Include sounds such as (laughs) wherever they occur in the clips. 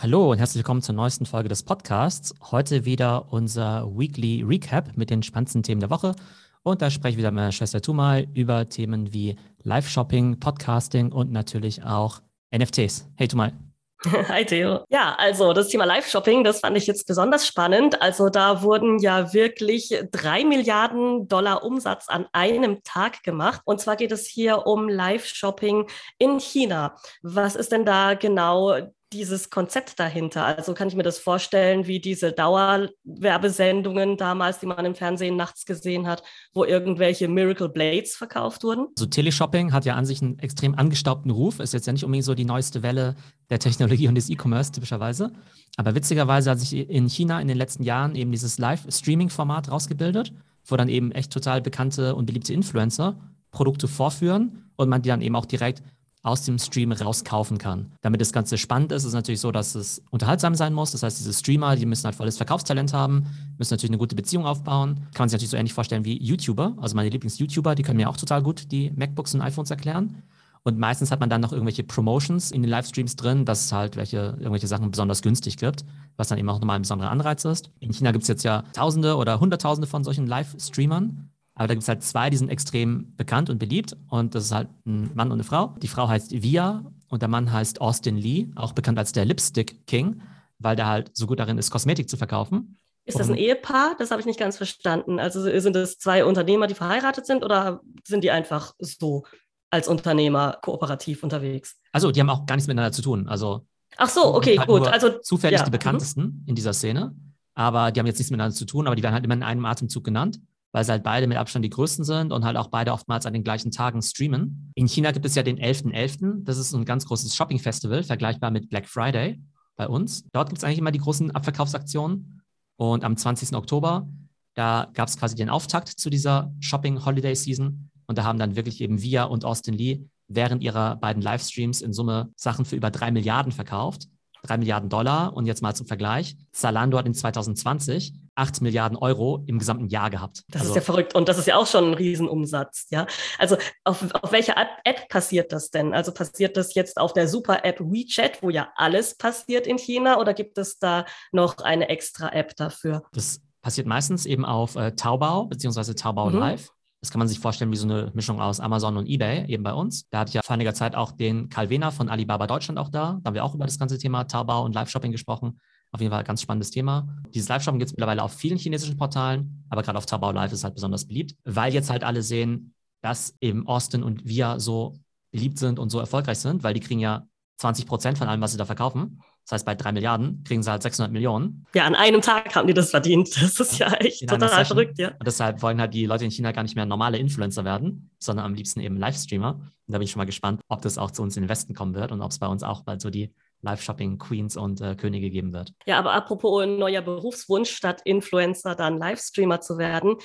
Hallo und herzlich willkommen zur neuesten Folge des Podcasts. Heute wieder unser Weekly Recap mit den spannendsten Themen der Woche. Und da spreche ich wieder mit meiner Schwester Tumal über Themen wie Live-Shopping, Podcasting und natürlich auch NFTs. Hey Tumal. (laughs) Hi Theo. Ja, also das Thema Live-Shopping, das fand ich jetzt besonders spannend. Also da wurden ja wirklich drei Milliarden Dollar Umsatz an einem Tag gemacht. Und zwar geht es hier um Live-Shopping in China. Was ist denn da genau dieses Konzept dahinter? Also kann ich mir das vorstellen, wie diese Dauerwerbesendungen damals, die man im Fernsehen nachts gesehen hat, wo irgendwelche Miracle Blades verkauft wurden? So Teleshopping hat ja an sich einen extrem angestaubten Ruf, ist jetzt ja nicht unbedingt so die neueste Welle der Technologie und des E-Commerce typischerweise. Aber witzigerweise hat sich in China in den letzten Jahren eben dieses Live-Streaming-Format rausgebildet, wo dann eben echt total bekannte und beliebte Influencer Produkte vorführen und man die dann eben auch direkt aus dem Stream rauskaufen kann. Damit das Ganze spannend ist, ist es natürlich so, dass es unterhaltsam sein muss. Das heißt, diese Streamer, die müssen halt volles Verkaufstalent haben, müssen natürlich eine gute Beziehung aufbauen. Kann man sich natürlich so ähnlich vorstellen wie YouTuber. Also meine Lieblings-YouTuber, die können mir auch total gut die MacBooks und iPhones erklären. Und meistens hat man dann noch irgendwelche Promotions in den Livestreams drin, dass es halt welche, irgendwelche Sachen besonders günstig gibt, was dann eben auch nochmal ein besonderer Anreiz ist. In China gibt es jetzt ja Tausende oder Hunderttausende von solchen Live-Streamern. Aber da gibt es halt zwei, die sind extrem bekannt und beliebt. Und das ist halt ein Mann und eine Frau. Die Frau heißt Via und der Mann heißt Austin Lee, auch bekannt als der Lipstick King, weil der halt so gut darin ist, Kosmetik zu verkaufen. Ist das ein Ehepaar? Das habe ich nicht ganz verstanden. Also sind das zwei Unternehmer, die verheiratet sind oder sind die einfach so als Unternehmer kooperativ unterwegs? Also, die haben auch gar nichts miteinander zu tun. Also, Ach so, okay, halt gut. Also zufällig ja. die bekanntesten mhm. in dieser Szene, aber die haben jetzt nichts miteinander zu tun, aber die werden halt immer in einem Atemzug genannt weil sie halt beide mit Abstand die größten sind und halt auch beide oftmals an den gleichen Tagen streamen. In China gibt es ja den 11.11., .11., das ist ein ganz großes Shopping-Festival, vergleichbar mit Black Friday bei uns. Dort gibt es eigentlich immer die großen Abverkaufsaktionen und am 20. Oktober, da gab es quasi den Auftakt zu dieser Shopping-Holiday-Season und da haben dann wirklich eben Via und Austin Lee während ihrer beiden Livestreams in Summe Sachen für über drei Milliarden verkauft. 3 Milliarden Dollar und jetzt mal zum Vergleich. Zalando hat in 2020 8 Milliarden Euro im gesamten Jahr gehabt. Das also, ist ja verrückt und das ist ja auch schon ein Riesenumsatz, ja. Also auf, auf welcher App passiert das denn? Also passiert das jetzt auf der Super-App WeChat, wo ja alles passiert in China oder gibt es da noch eine extra App dafür? Das passiert meistens eben auf äh, Taobao beziehungsweise Taobao mhm. Live. Das kann man sich vorstellen wie so eine Mischung aus Amazon und eBay, eben bei uns. Da hatte ich ja vor einiger Zeit auch den Karl Wehner von Alibaba Deutschland auch da. Da haben wir auch über das ganze Thema Taobao und Live-Shopping gesprochen. Auf jeden Fall ein ganz spannendes Thema. Dieses Live-Shopping gibt es mittlerweile auf vielen chinesischen Portalen, aber gerade auf Taobao Live ist halt besonders beliebt, weil jetzt halt alle sehen, dass eben Austin und wir so beliebt sind und so erfolgreich sind, weil die kriegen ja 20 Prozent von allem, was sie da verkaufen. Das heißt, bei drei Milliarden kriegen sie halt 600 Millionen. Ja, an einem Tag haben die das verdient. Das ist ja echt in total verrückt, ja. Und deshalb wollen halt die Leute in China gar nicht mehr normale Influencer werden, sondern am liebsten eben Livestreamer. Und da bin ich schon mal gespannt, ob das auch zu uns in den Westen kommen wird und ob es bei uns auch bald so die Live-Shopping-Queens und äh, Könige geben wird. Ja, aber apropos neuer Berufswunsch, statt Influencer dann Livestreamer zu werden,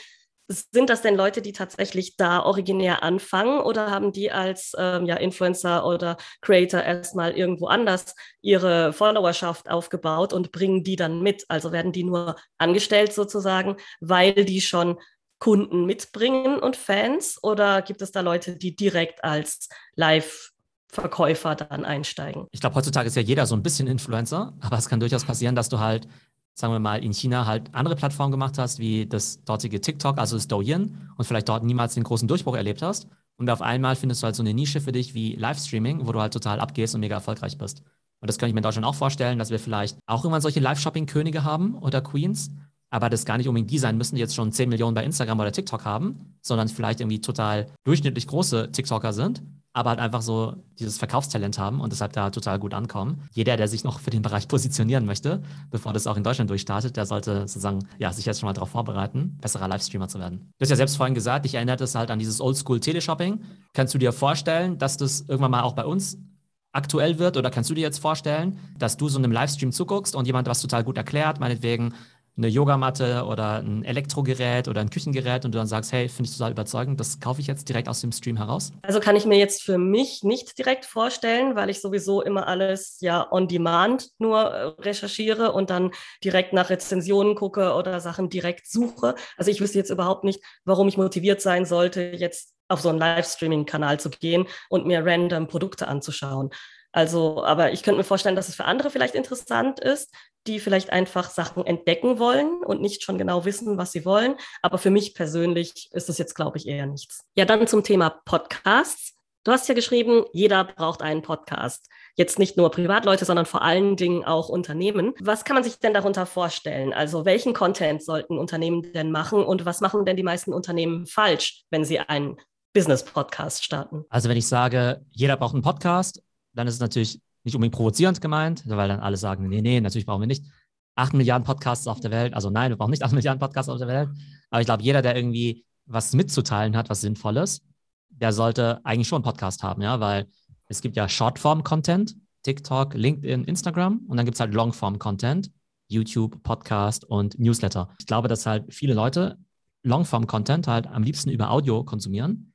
sind das denn Leute, die tatsächlich da originär anfangen oder haben die als ähm, ja, Influencer oder Creator erstmal irgendwo anders ihre Followerschaft aufgebaut und bringen die dann mit? Also werden die nur angestellt sozusagen, weil die schon Kunden mitbringen und Fans oder gibt es da Leute, die direkt als Live Verkäufer dann einsteigen. Ich glaube, heutzutage ist ja jeder so ein bisschen Influencer, aber es kann durchaus passieren, dass du halt sagen wir mal, in China halt andere Plattformen gemacht hast, wie das dortige TikTok, also das Douyin, und vielleicht dort niemals den großen Durchbruch erlebt hast. Und auf einmal findest du halt so eine Nische für dich wie Livestreaming, wo du halt total abgehst und mega erfolgreich bist. Und das könnte ich mir in Deutschland auch vorstellen, dass wir vielleicht auch irgendwann solche Live-Shopping-Könige haben oder Queens, aber das gar nicht unbedingt die sein müssen, die jetzt schon 10 Millionen bei Instagram oder TikTok haben, sondern vielleicht irgendwie total durchschnittlich große TikToker sind aber halt einfach so dieses Verkaufstalent haben und deshalb da total gut ankommen. Jeder, der sich noch für den Bereich (laughs) positionieren möchte, bevor das auch in Deutschland durchstartet, der sollte sozusagen ja, sich jetzt schon mal darauf vorbereiten, besserer Livestreamer zu werden. Du hast ja selbst vorhin gesagt, ich erinnere das halt an dieses Oldschool-Teleshopping. Kannst du dir vorstellen, dass das irgendwann mal auch bei uns aktuell wird oder kannst du dir jetzt vorstellen, dass du so einem Livestream zuguckst und jemand was total gut erklärt, meinetwegen eine Yogamatte oder ein Elektrogerät oder ein Küchengerät und du dann sagst, hey, finde ich total überzeugend, das kaufe ich jetzt direkt aus dem Stream heraus? Also kann ich mir jetzt für mich nicht direkt vorstellen, weil ich sowieso immer alles ja on demand nur äh, recherchiere und dann direkt nach Rezensionen gucke oder Sachen direkt suche. Also ich wüsste jetzt überhaupt nicht, warum ich motiviert sein sollte, jetzt auf so einen Livestreaming-Kanal zu gehen und mir random Produkte anzuschauen. Also, aber ich könnte mir vorstellen, dass es für andere vielleicht interessant ist, die vielleicht einfach Sachen entdecken wollen und nicht schon genau wissen, was sie wollen. Aber für mich persönlich ist es jetzt, glaube ich, eher nichts. Ja, dann zum Thema Podcasts. Du hast ja geschrieben, jeder braucht einen Podcast. Jetzt nicht nur Privatleute, sondern vor allen Dingen auch Unternehmen. Was kann man sich denn darunter vorstellen? Also welchen Content sollten Unternehmen denn machen und was machen denn die meisten Unternehmen falsch, wenn sie einen Business-Podcast starten? Also wenn ich sage, jeder braucht einen Podcast, dann ist es natürlich nicht unbedingt provozierend gemeint, weil dann alle sagen, nee, nee, natürlich brauchen wir nicht 8 Milliarden Podcasts auf der Welt. Also nein, wir brauchen nicht 8 Milliarden Podcasts auf der Welt. Aber ich glaube, jeder, der irgendwie was mitzuteilen hat, was Sinnvolles, der sollte eigentlich schon einen Podcast haben, ja, weil es gibt ja Shortform-Content, TikTok, LinkedIn, Instagram und dann gibt es halt Longform-Content, YouTube, Podcast und Newsletter. Ich glaube, dass halt viele Leute Longform-Content halt am liebsten über Audio konsumieren.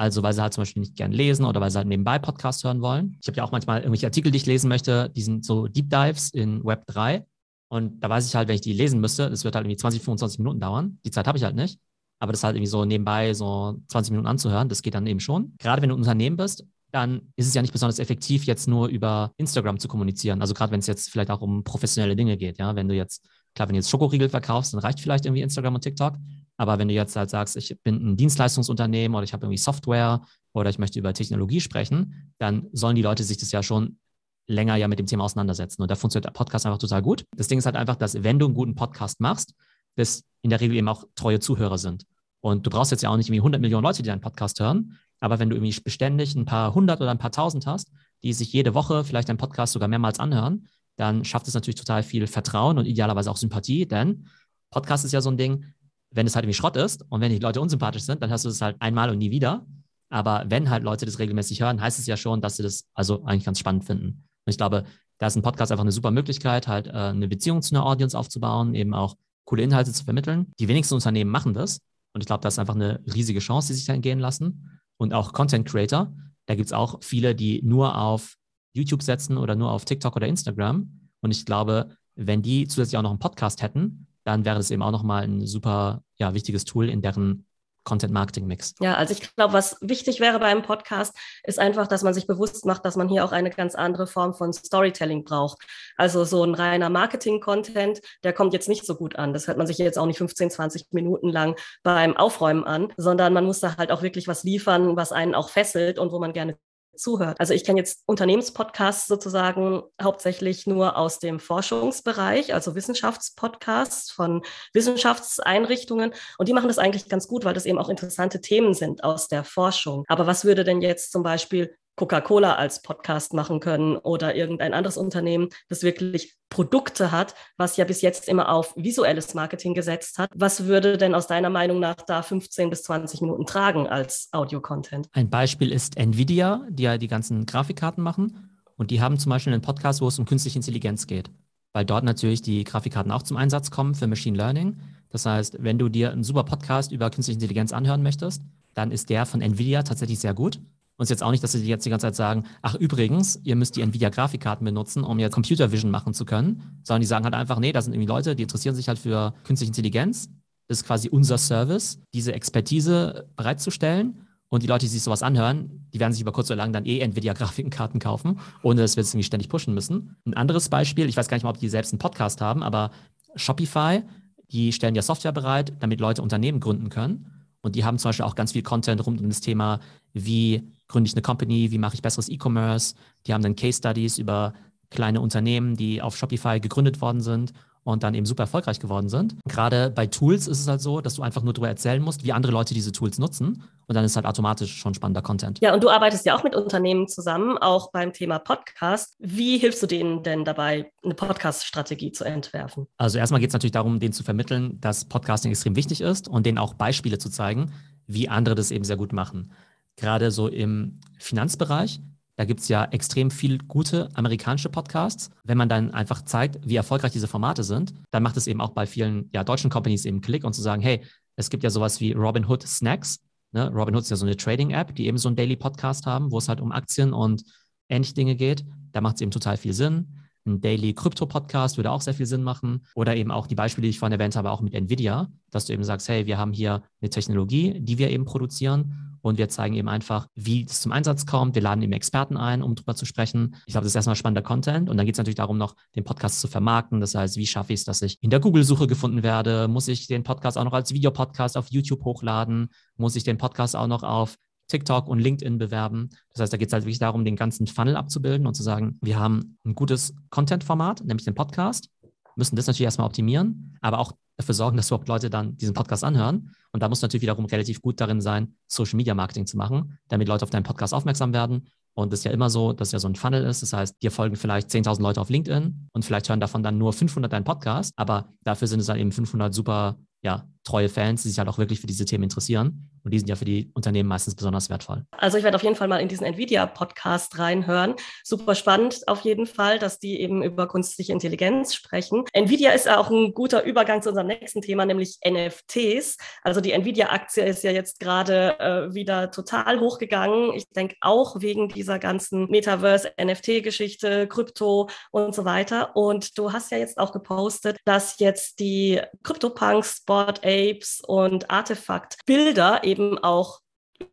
Also weil sie halt zum Beispiel nicht gern lesen oder weil sie halt nebenbei Podcast hören wollen. Ich habe ja auch manchmal irgendwelche Artikel, die ich lesen möchte, die sind so Deep Dives in Web 3. Und da weiß ich halt, wenn ich die lesen müsste, das wird halt irgendwie 20, 25 Minuten dauern. Die Zeit habe ich halt nicht. Aber das halt irgendwie so nebenbei so 20 Minuten anzuhören, das geht dann eben schon. Gerade wenn du ein Unternehmen bist, dann ist es ja nicht besonders effektiv, jetzt nur über Instagram zu kommunizieren. Also gerade wenn es jetzt vielleicht auch um professionelle Dinge geht, ja, wenn du jetzt, klar, wenn du jetzt Schokoriegel verkaufst, dann reicht vielleicht irgendwie Instagram und TikTok. Aber wenn du jetzt halt sagst, ich bin ein Dienstleistungsunternehmen oder ich habe irgendwie Software oder ich möchte über Technologie sprechen, dann sollen die Leute sich das ja schon länger ja mit dem Thema auseinandersetzen. Und da funktioniert der Podcast einfach total gut. Das Ding ist halt einfach, dass wenn du einen guten Podcast machst, das in der Regel eben auch treue Zuhörer sind. Und du brauchst jetzt ja auch nicht irgendwie 100 Millionen Leute, die deinen Podcast hören, aber wenn du irgendwie beständig ein paar hundert oder ein paar tausend hast, die sich jede Woche vielleicht deinen Podcast sogar mehrmals anhören, dann schafft es natürlich total viel Vertrauen und idealerweise auch Sympathie, denn Podcast ist ja so ein Ding, wenn es halt irgendwie Schrott ist und wenn die Leute unsympathisch sind, dann hörst du es halt einmal und nie wieder. Aber wenn halt Leute das regelmäßig hören, heißt es ja schon, dass sie das also eigentlich ganz spannend finden. Und ich glaube, da ist ein Podcast einfach eine super Möglichkeit, halt äh, eine Beziehung zu einer Audience aufzubauen, eben auch coole Inhalte zu vermitteln. Die wenigsten Unternehmen machen das. Und ich glaube, das ist einfach eine riesige Chance, die sich da entgehen lassen. Und auch Content Creator, da gibt es auch viele, die nur auf YouTube setzen oder nur auf TikTok oder Instagram. Und ich glaube, wenn die zusätzlich auch noch einen Podcast hätten, dann wäre das eben auch nochmal ein super ja, wichtiges Tool in deren Content-Marketing-Mix. Ja, also ich glaube, was wichtig wäre beim Podcast, ist einfach, dass man sich bewusst macht, dass man hier auch eine ganz andere Form von Storytelling braucht. Also so ein reiner Marketing-Content, der kommt jetzt nicht so gut an. Das hört man sich jetzt auch nicht 15, 20 Minuten lang beim Aufräumen an, sondern man muss da halt auch wirklich was liefern, was einen auch fesselt und wo man gerne zuhört. Also ich kenne jetzt Unternehmenspodcasts sozusagen hauptsächlich nur aus dem Forschungsbereich, also Wissenschaftspodcasts von Wissenschaftseinrichtungen. Und die machen das eigentlich ganz gut, weil das eben auch interessante Themen sind aus der Forschung. Aber was würde denn jetzt zum Beispiel Coca-Cola als Podcast machen können oder irgendein anderes Unternehmen, das wirklich Produkte hat, was ja bis jetzt immer auf visuelles Marketing gesetzt hat. Was würde denn aus deiner Meinung nach da 15 bis 20 Minuten tragen als Audio-Content? Ein Beispiel ist Nvidia, die ja die ganzen Grafikkarten machen. Und die haben zum Beispiel einen Podcast, wo es um künstliche Intelligenz geht, weil dort natürlich die Grafikkarten auch zum Einsatz kommen für Machine Learning. Das heißt, wenn du dir einen super Podcast über künstliche Intelligenz anhören möchtest, dann ist der von Nvidia tatsächlich sehr gut. Und es jetzt auch nicht, dass sie jetzt die ganze Zeit sagen, ach übrigens, ihr müsst die Nvidia-Grafikkarten benutzen, um jetzt Computer Vision machen zu können, sondern die sagen halt einfach, nee, da sind irgendwie Leute, die interessieren sich halt für künstliche Intelligenz. Das ist quasi unser Service, diese Expertise bereitzustellen. Und die Leute, die sich sowas anhören, die werden sich über kurz oder lang dann eh Nvidia-Grafikkarten kaufen, ohne dass wir es irgendwie ständig pushen müssen. Ein anderes Beispiel, ich weiß gar nicht mal, ob die selbst einen Podcast haben, aber Shopify, die stellen ja Software bereit, damit Leute Unternehmen gründen können. Und die haben zum Beispiel auch ganz viel Content rund um das Thema, wie gründe ich eine Company, wie mache ich besseres E-Commerce. Die haben dann Case Studies über kleine Unternehmen, die auf Shopify gegründet worden sind und dann eben super erfolgreich geworden sind. Gerade bei Tools ist es halt so, dass du einfach nur darüber erzählen musst, wie andere Leute diese Tools nutzen und dann ist halt automatisch schon spannender Content. Ja, und du arbeitest ja auch mit Unternehmen zusammen, auch beim Thema Podcast. Wie hilfst du denen denn dabei, eine Podcast-Strategie zu entwerfen? Also erstmal geht es natürlich darum, denen zu vermitteln, dass Podcasting extrem wichtig ist und denen auch Beispiele zu zeigen, wie andere das eben sehr gut machen. Gerade so im Finanzbereich da gibt es ja extrem viel gute amerikanische Podcasts. Wenn man dann einfach zeigt, wie erfolgreich diese Formate sind, dann macht es eben auch bei vielen ja, deutschen Companies eben Klick und zu sagen, hey, es gibt ja sowas wie Robinhood Snacks. Ne? Robinhood ist ja so eine Trading-App, die eben so einen Daily Podcast haben, wo es halt um Aktien und ähnliche Dinge geht. Da macht es eben total viel Sinn. Ein Daily Crypto Podcast würde auch sehr viel Sinn machen. Oder eben auch die Beispiele, die ich vorhin erwähnt habe, auch mit Nvidia, dass du eben sagst, hey, wir haben hier eine Technologie, die wir eben produzieren und wir zeigen eben einfach, wie es zum Einsatz kommt. Wir laden eben Experten ein, um darüber zu sprechen. Ich glaube, das ist erstmal spannender Content und dann geht es natürlich darum, noch den Podcast zu vermarkten. Das heißt, wie schaffe ich es, dass ich in der Google-Suche gefunden werde? Muss ich den Podcast auch noch als Videopodcast auf YouTube hochladen? Muss ich den Podcast auch noch auf TikTok und LinkedIn bewerben. Das heißt, da geht es halt wirklich darum, den ganzen Funnel abzubilden und zu sagen, wir haben ein gutes Content-Format, nämlich den Podcast, müssen das natürlich erstmal optimieren, aber auch dafür sorgen, dass überhaupt Leute dann diesen Podcast anhören. Und da muss natürlich wiederum relativ gut darin sein, Social Media Marketing zu machen, damit Leute auf deinen Podcast aufmerksam werden. Und es ist ja immer so, dass ja so ein Funnel ist. Das heißt, dir folgen vielleicht 10.000 Leute auf LinkedIn und vielleicht hören davon dann nur 500 deinen Podcast. Aber dafür sind es dann eben 500 super ja, treue Fans, die sich halt auch wirklich für diese Themen interessieren. Und die sind ja für die Unternehmen meistens besonders wertvoll. Also ich werde auf jeden Fall mal in diesen Nvidia-Podcast reinhören. Super spannend auf jeden Fall, dass die eben über künstliche Intelligenz sprechen. Nvidia ist ja auch ein guter Übergang zu unserem nächsten Thema, nämlich NFTs. Also die Nvidia-Aktie ist ja jetzt gerade äh, wieder total hochgegangen. Ich denke auch wegen dieser ganzen Metaverse-NFT-Geschichte, Krypto und so weiter. Und du hast ja jetzt auch gepostet, dass jetzt die CryptoPunks, Board Apes und Artefakt Bilder eben auch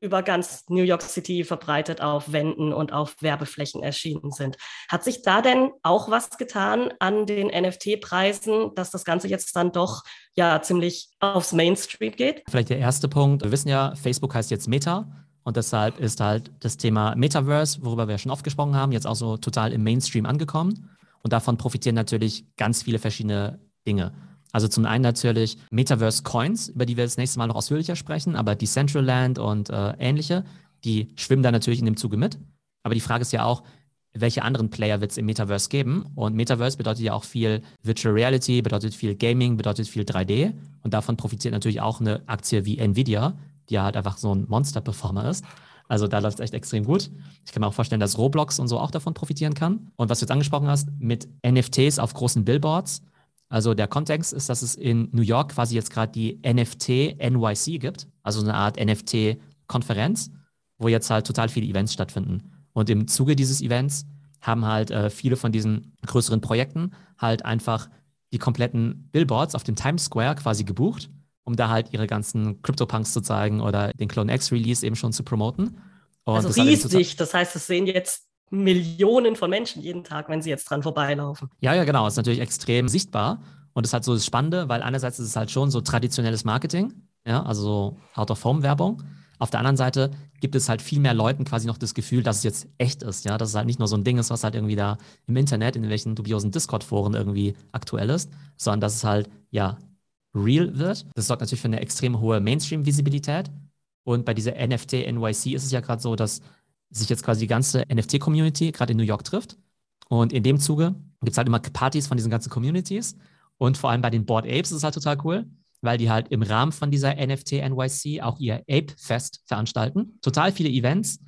über ganz New York City verbreitet auf Wänden und auf Werbeflächen erschienen sind. Hat sich da denn auch was getan an den NFT-Preisen, dass das Ganze jetzt dann doch ja ziemlich aufs Mainstream geht? Vielleicht der erste Punkt. Wir wissen ja, Facebook heißt jetzt Meta. Und deshalb ist halt das Thema Metaverse, worüber wir schon oft gesprochen haben, jetzt auch so total im Mainstream angekommen. Und davon profitieren natürlich ganz viele verschiedene Dinge. Also zum einen natürlich Metaverse Coins, über die wir das nächste Mal noch ausführlicher sprechen, aber Decentraland und äh, ähnliche, die schwimmen da natürlich in dem Zuge mit. Aber die Frage ist ja auch, welche anderen Player wird es im Metaverse geben? Und Metaverse bedeutet ja auch viel Virtual Reality, bedeutet viel Gaming, bedeutet viel 3D. Und davon profitiert natürlich auch eine Aktie wie Nvidia, die ja halt einfach so ein Monster-Performer ist. Also da läuft es echt extrem gut. Ich kann mir auch vorstellen, dass Roblox und so auch davon profitieren kann. Und was du jetzt angesprochen hast, mit NFTs auf großen Billboards, also der Kontext ist, dass es in New York quasi jetzt gerade die NFT NYC gibt, also eine Art NFT-Konferenz, wo jetzt halt total viele Events stattfinden. Und im Zuge dieses Events haben halt äh, viele von diesen größeren Projekten halt einfach die kompletten Billboards auf dem Times Square quasi gebucht, um da halt ihre ganzen CryptoPunks zu zeigen oder den Clone X Release eben schon zu promoten. Und also riesig, das heißt, es sehen jetzt Millionen von Menschen jeden Tag, wenn sie jetzt dran vorbeilaufen. Ja, ja, genau. Das ist natürlich extrem sichtbar. Und das ist halt so das Spannende, weil einerseits ist es halt schon so traditionelles Marketing, ja, also so Out-of-Home-Werbung. Auf der anderen Seite gibt es halt viel mehr Leuten quasi noch das Gefühl, dass es jetzt echt ist, ja, dass es halt nicht nur so ein Ding ist, was halt irgendwie da im Internet, in welchen dubiosen Discord-Foren irgendwie aktuell ist, sondern dass es halt, ja, real wird. Das sorgt natürlich für eine extrem hohe Mainstream-Visibilität. Und bei dieser NFT NYC ist es ja gerade so, dass sich jetzt quasi die ganze NFT-Community gerade in New York trifft. Und in dem Zuge gibt es halt immer Partys von diesen ganzen Communities. Und vor allem bei den Board Apes ist es halt total cool, weil die halt im Rahmen von dieser NFT NYC auch ihr Ape Fest veranstalten. Total viele Events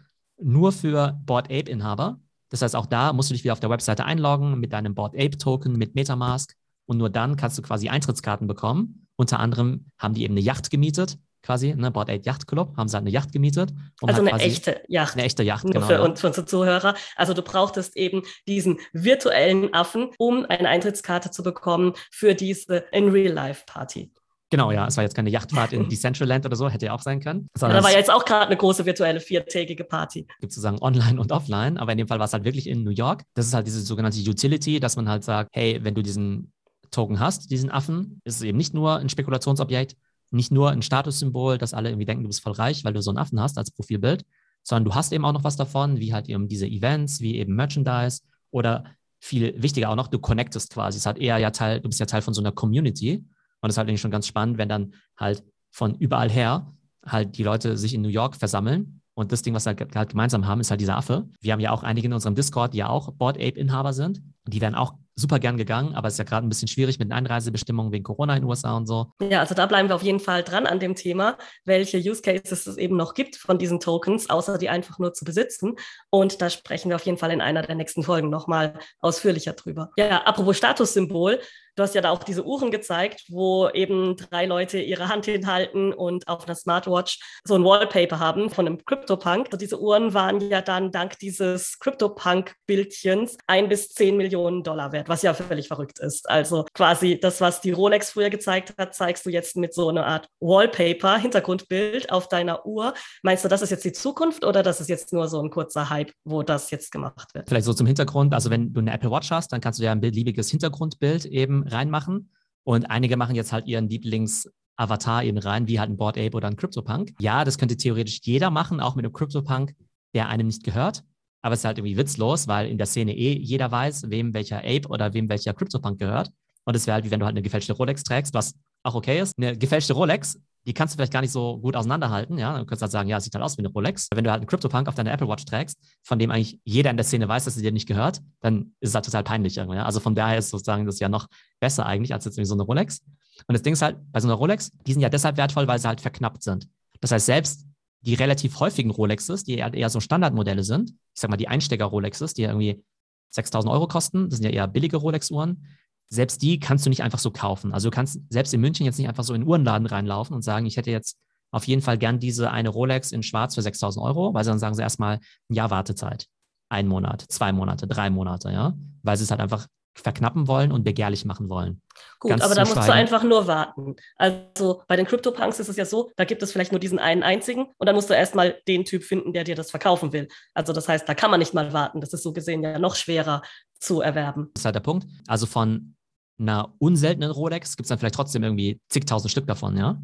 nur für Board Ape Inhaber. Das heißt, auch da musst du dich wieder auf der Webseite einloggen mit deinem Board Ape Token, mit Metamask. Und nur dann kannst du quasi Eintrittskarten bekommen. Unter anderem haben die eben eine Yacht gemietet quasi, ne, Board 8 Yacht Club, haben sie halt eine Yacht gemietet. also eine echte Yacht. Eine echte Yacht, genau. Für, ja. und für unsere Zuhörer. Also du brauchtest eben diesen virtuellen Affen, um eine Eintrittskarte zu bekommen für diese In-Real-Life-Party. Genau, ja. Es war jetzt keine Yachtfahrt in (laughs) Decentraland oder so, hätte ja auch sein können. Ja, da war jetzt auch gerade eine große virtuelle viertägige Party. Gibt sozusagen online und offline, aber in dem Fall war es halt wirklich in New York. Das ist halt diese sogenannte Utility, dass man halt sagt, hey, wenn du diesen Token hast, diesen Affen, ist es eben nicht nur ein Spekulationsobjekt, nicht nur ein Statussymbol, dass alle irgendwie denken, du bist voll reich, weil du so einen Affen hast als Profilbild, sondern du hast eben auch noch was davon, wie halt eben diese Events, wie eben Merchandise oder viel wichtiger auch noch, du connectest quasi. Es hat eher ja Teil, du bist ja Teil von so einer Community. Und es ist halt eigentlich schon ganz spannend, wenn dann halt von überall her halt die Leute sich in New York versammeln. Und das Ding, was wir halt gemeinsam haben, ist halt dieser Affe. Wir haben ja auch einige in unserem Discord, die ja auch Board Ape-Inhaber sind. Die werden auch super gern gegangen, aber es ist ja gerade ein bisschen schwierig mit den Einreisebestimmungen wegen Corona in den USA und so. Ja, also da bleiben wir auf jeden Fall dran an dem Thema, welche Use Cases es eben noch gibt von diesen Tokens, außer die einfach nur zu besitzen. Und da sprechen wir auf jeden Fall in einer der nächsten Folgen nochmal ausführlicher drüber. Ja, apropos Statussymbol, Du hast ja da auch diese Uhren gezeigt, wo eben drei Leute ihre Hand hinhalten und auf einer Smartwatch so ein Wallpaper haben von einem CryptoPunk. Also diese Uhren waren ja dann dank dieses CryptoPunk-Bildchens ein bis zehn Millionen Dollar wert, was ja völlig verrückt ist. Also quasi das, was die Rolex früher gezeigt hat, zeigst du jetzt mit so einer Art Wallpaper, Hintergrundbild auf deiner Uhr. Meinst du, das ist jetzt die Zukunft oder das ist jetzt nur so ein kurzer Hype, wo das jetzt gemacht wird? Vielleicht so zum Hintergrund. Also wenn du eine Apple Watch hast, dann kannst du ja ein beliebiges Hintergrundbild eben reinmachen. Und einige machen jetzt halt ihren Lieblings Avatar eben rein, wie halt ein Board Ape oder ein CryptoPunk. Ja, das könnte theoretisch jeder machen, auch mit einem CryptoPunk, der einem nicht gehört. Aber es ist halt irgendwie witzlos, weil in der Szene eh jeder weiß, wem welcher Ape oder wem welcher CryptoPunk gehört. Und es wäre halt wie wenn du halt eine gefälschte Rolex trägst, was auch okay ist. Eine gefälschte Rolex, die kannst du vielleicht gar nicht so gut auseinanderhalten. Ja, du kannst halt sagen, ja, sieht halt aus wie eine Rolex. Wenn du halt einen CryptoPunk auf deiner Apple Watch trägst, von dem eigentlich jeder in der Szene weiß, dass sie dir nicht gehört, dann ist es halt total peinlich irgendwie. Ja? Also von daher ist sozusagen das ja noch besser eigentlich als jetzt irgendwie so eine Rolex. Und das Ding ist halt, bei so einer Rolex, die sind ja deshalb wertvoll, weil sie halt verknappt sind. Das heißt, selbst die relativ häufigen Rolexes, die eher so Standardmodelle sind, ich sag mal die Einsteiger-Rolexes, die irgendwie 6000 Euro kosten, das sind ja eher billige Rolex-Uhren, selbst die kannst du nicht einfach so kaufen. Also du kannst selbst in München jetzt nicht einfach so in den Uhrenladen reinlaufen und sagen, ich hätte jetzt auf jeden Fall gern diese eine Rolex in schwarz für 6000 Euro, weil sie dann sagen sie erstmal ein Jahr Wartezeit. Ein Monat, zwei Monate, drei Monate, ja, weil sie es halt einfach verknappen wollen und begehrlich machen wollen. Gut, Ganz aber da musst du einfach nur warten. Also bei den CryptoPunks ist es ja so, da gibt es vielleicht nur diesen einen einzigen und dann musst du erstmal den Typ finden, der dir das verkaufen will. Also das heißt, da kann man nicht mal warten. Das ist so gesehen ja noch schwerer zu erwerben. Das ist halt der Punkt. Also von einer unseltenen Rolex gibt es dann vielleicht trotzdem irgendwie zigtausend Stück davon, ja?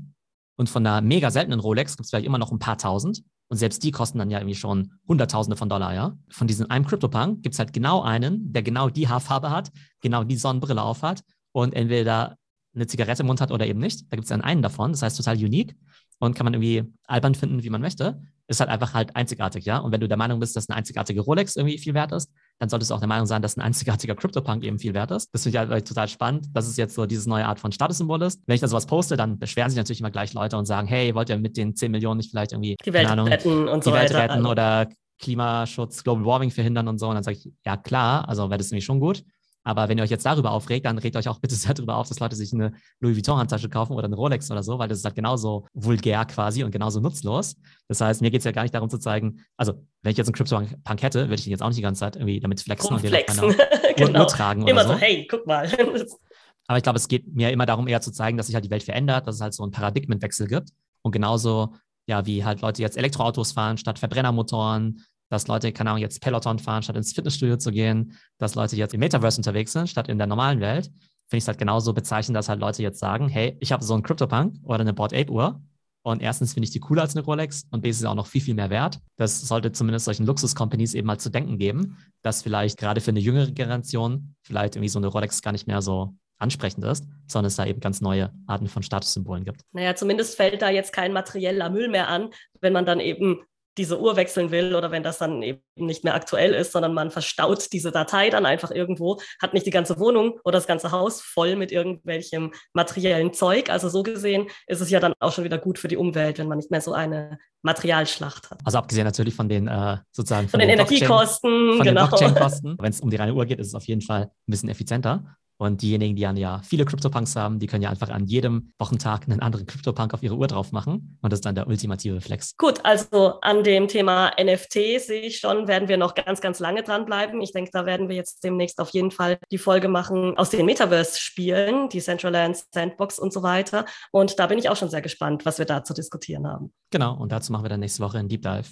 Und von einer mega seltenen Rolex gibt es vielleicht immer noch ein paar tausend. Und selbst die kosten dann ja irgendwie schon Hunderttausende von Dollar, ja. Von diesem einem CryptoPunk gibt es halt genau einen, der genau die Haarfarbe hat, genau die Sonnenbrille aufhat und entweder eine Zigarette im Mund hat oder eben nicht. Da gibt es dann einen davon, das heißt total unique und kann man irgendwie albern finden, wie man möchte. Ist halt einfach halt einzigartig, ja. Und wenn du der Meinung bist, dass eine einzigartige Rolex irgendwie viel wert ist, dann solltest du auch der Meinung sein, dass ein einzigartiger CryptoPunk eben viel wert ist. Das finde ich halt total spannend, dass es jetzt so diese neue Art von Statussymbol ist. Wenn ich da sowas poste, dann beschweren sich natürlich immer gleich Leute und sagen, hey, wollt ihr mit den 10 Millionen nicht vielleicht irgendwie die Welt Ahnung, retten und die so Welt weiter. retten oder Klimaschutz, Global Warming verhindern und so. Und dann sage ich, ja klar, also wäre das nämlich schon gut. Aber wenn ihr euch jetzt darüber aufregt, dann regt euch auch (laughs) bitte sehr darüber auf, dass Leute sich eine Louis Vuitton-Handtasche kaufen oder eine Rolex oder so, weil das ist halt genauso vulgär quasi und genauso nutzlos. Das heißt, mir geht es ja gar nicht darum zu zeigen, also wenn ich jetzt einen Crypto-Punk hätte, würde ich ihn jetzt auch nicht die ganze Zeit irgendwie damit flexen und den auf (laughs) genau. Uhr tragen oder Immer so. so, hey, guck mal. (laughs) Aber ich glaube, es geht mir immer darum, eher zu zeigen, dass sich halt die Welt verändert, dass es halt so einen Paradigmenwechsel gibt. Und genauso, ja, wie halt Leute jetzt Elektroautos fahren statt Verbrennermotoren, dass Leute, keine Ahnung, jetzt Peloton fahren, statt ins Fitnessstudio zu gehen, dass Leute jetzt im Metaverse unterwegs sind, statt in der normalen Welt, finde ich es halt genauso bezeichnend, dass halt Leute jetzt sagen, hey, ich habe so einen CryptoPunk oder eine Board Ape Uhr und erstens finde ich die cooler als eine Rolex und B ist sie auch noch viel, viel mehr wert. Das sollte zumindest solchen Luxus-Companies eben mal zu denken geben, dass vielleicht gerade für eine jüngere Generation vielleicht irgendwie so eine Rolex gar nicht mehr so ansprechend ist, sondern es da eben ganz neue Arten von Statussymbolen gibt. Naja, zumindest fällt da jetzt kein materieller Müll mehr an, wenn man dann eben diese Uhr wechseln will oder wenn das dann eben nicht mehr aktuell ist, sondern man verstaut diese Datei dann einfach irgendwo, hat nicht die ganze Wohnung oder das ganze Haus voll mit irgendwelchem materiellen Zeug. Also so gesehen ist es ja dann auch schon wieder gut für die Umwelt, wenn man nicht mehr so eine Materialschlacht hat. Also abgesehen natürlich von den äh, sozusagen Von, den, Energiekosten, Blockchain, von genau. den Blockchain-Kosten. Wenn es um die reine Uhr geht, ist es auf jeden Fall ein bisschen effizienter. Und diejenigen, die dann ja viele CryptoPunks haben, die können ja einfach an jedem Wochentag einen anderen CryptoPunk auf ihre Uhr drauf machen. Und das ist dann der ultimative Flex. Gut, also an dem Thema NFT sehe ich schon, werden wir noch ganz, ganz lange dranbleiben. Ich denke, da werden wir jetzt demnächst auf jeden Fall die Folge machen aus den Metaverse-Spielen, die Centraland Sandbox und so weiter. Und da bin ich auch schon sehr gespannt, was wir da zu diskutieren haben. Genau, und dazu machen wir dann nächste Woche einen Deep Dive.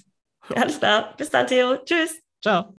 Alles klar, bis dann, Theo. Tschüss. Ciao.